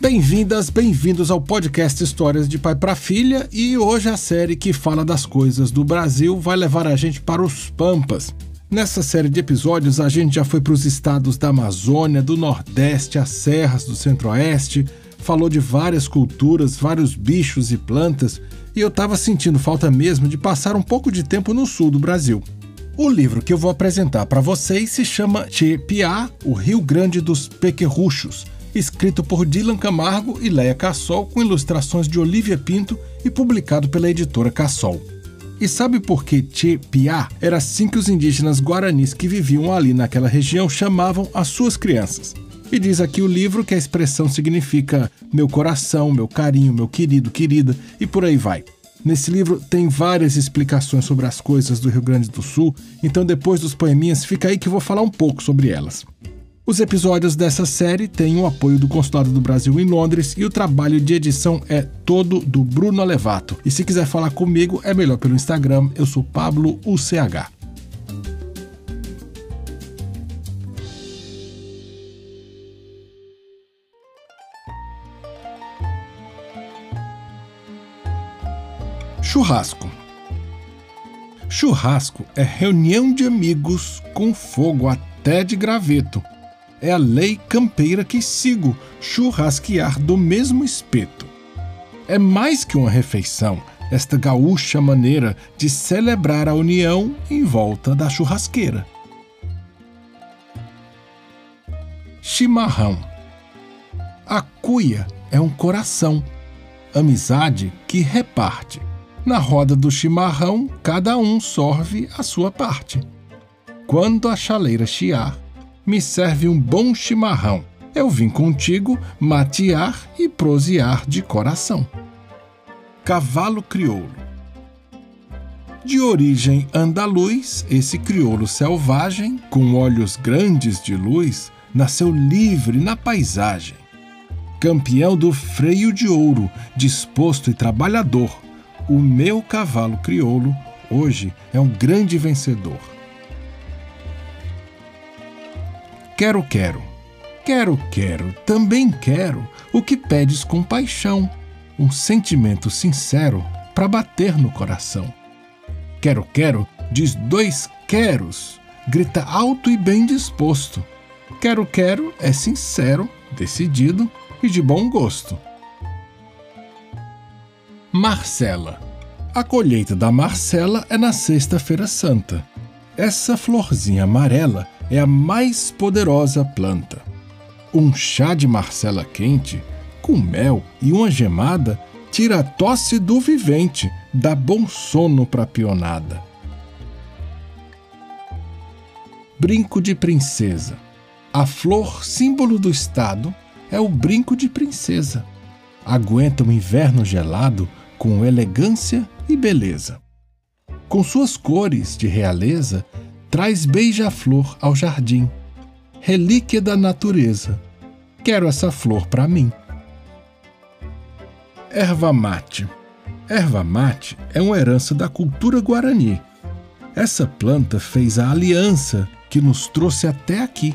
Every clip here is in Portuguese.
Bem-vindas, bem-vindos ao podcast Histórias de Pai para Filha e hoje a série que fala das coisas do Brasil vai levar a gente para os Pampas. Nessa série de episódios a gente já foi para os estados da Amazônia, do Nordeste, as serras do Centro-Oeste, falou de várias culturas, vários bichos e plantas e eu estava sentindo falta mesmo de passar um pouco de tempo no sul do Brasil. O livro que eu vou apresentar para vocês se chama Che Piá, o Rio Grande dos Pequerruchos escrito por Dylan Camargo e Leia Cassol, com ilustrações de Olivia Pinto e publicado pela editora Cassol. E sabe por que Che Piá era assim que os indígenas guaranis que viviam ali naquela região chamavam as suas crianças? E diz aqui o livro que a expressão significa meu coração, meu carinho, meu querido, querida e por aí vai. Nesse livro tem várias explicações sobre as coisas do Rio Grande do Sul, então depois dos poeminhas fica aí que vou falar um pouco sobre elas. Os episódios dessa série têm o apoio do Consulado do Brasil em Londres e o trabalho de edição é todo do Bruno Alevato. E se quiser falar comigo, é melhor pelo Instagram, eu sou Pablo UCH. Churrasco. Churrasco é reunião de amigos com fogo até de graveto é a lei campeira que sigo, churrasquear do mesmo espeto. É mais que uma refeição, esta gaúcha maneira de celebrar a união em volta da churrasqueira. Chimarrão. A cuia é um coração, amizade que reparte. Na roda do chimarrão, cada um sorve a sua parte. Quando a chaleira chiar, me serve um bom chimarrão. Eu vim contigo matear e prosear de coração. Cavalo crioulo. De origem andaluz, esse crioulo selvagem, com olhos grandes de luz, nasceu livre na paisagem. Campeão do freio de ouro, disposto e trabalhador, o meu cavalo crioulo hoje é um grande vencedor. Quero, quero. Quero, quero, também quero o que pedes com paixão, um sentimento sincero para bater no coração. Quero, quero, diz dois queros, grita alto e bem disposto. Quero, quero é sincero, decidido e de bom gosto. Marcela. A colheita da Marcela é na Sexta-feira Santa. Essa florzinha amarela é a mais poderosa planta. Um chá de Marcela quente, com mel e uma gemada, tira a tosse do vivente, dá bom sono para a pionada. Brinco de princesa. A flor, símbolo do estado, é o brinco de princesa. Aguenta o inverno gelado com elegância e beleza. Com suas cores de realeza, traz beija-flor ao jardim, relíquia da natureza. Quero essa flor para mim. Erva mate. Erva mate é uma herança da cultura guarani. Essa planta fez a aliança que nos trouxe até aqui.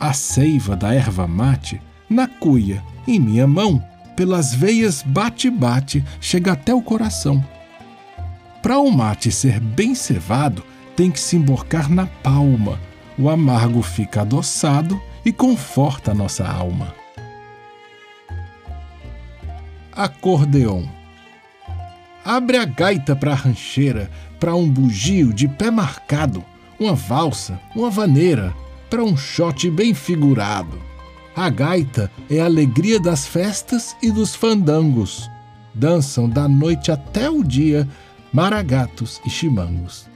A seiva da erva mate, na cuia, em minha mão, pelas veias bate-bate, chega até o coração. Para o mate ser bem cevado, tem que se emborcar na palma. O amargo fica adoçado e conforta a nossa alma. Acordeon. Abre a gaita para a rancheira, para um bugio de pé marcado, uma valsa, uma vaneira, para um shot bem figurado. A gaita é a alegria das festas e dos fandangos. Dançam da noite até o dia maragatos e chimangos.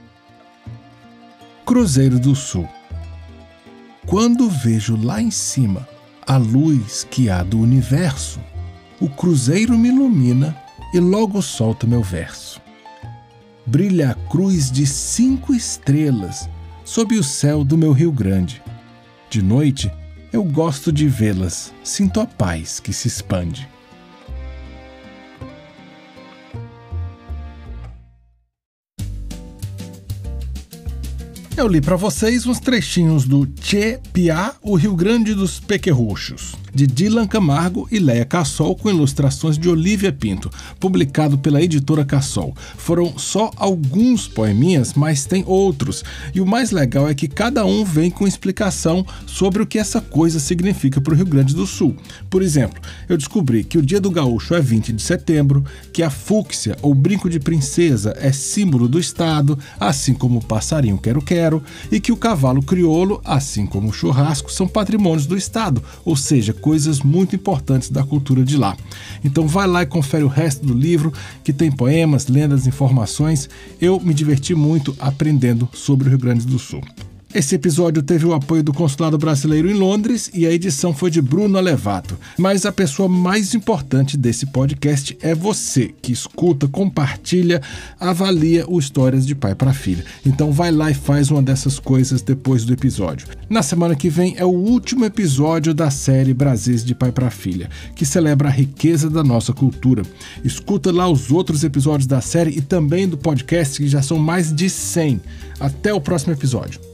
Cruzeiro do Sul. Quando vejo lá em cima a luz que há do universo, o cruzeiro me ilumina e logo solta meu verso. Brilha a cruz de cinco estrelas sob o céu do meu Rio Grande. De noite eu gosto de vê-las, sinto a paz que se expande. Eu li para vocês uns trechinhos do Che Piá, o Rio Grande dos Pequerruchos, de Dylan Camargo e Leia Cassol, com ilustrações de Olivia Pinto, publicado pela editora Cassol. Foram só alguns poeminhas, mas tem outros. E o mais legal é que cada um vem com explicação sobre o que essa coisa significa para o Rio Grande do Sul. Por exemplo, eu descobri que o Dia do Gaúcho é 20 de setembro, que a fúcsia ou brinco de princesa é símbolo do estado, assim como o passarinho quero-quero e que o cavalo crioulo, assim como o churrasco, são patrimônios do Estado, ou seja, coisas muito importantes da cultura de lá. Então vai lá e confere o resto do livro, que tem poemas, lendas, informações. Eu me diverti muito aprendendo sobre o Rio Grande do Sul. Esse episódio teve o apoio do Consulado Brasileiro em Londres e a edição foi de Bruno Alevato. Mas a pessoa mais importante desse podcast é você, que escuta, compartilha, avalia o Histórias de Pai para Filha. Então vai lá e faz uma dessas coisas depois do episódio. Na semana que vem é o último episódio da série Brasis de Pai para Filha, que celebra a riqueza da nossa cultura. Escuta lá os outros episódios da série e também do podcast, que já são mais de 100. Até o próximo episódio.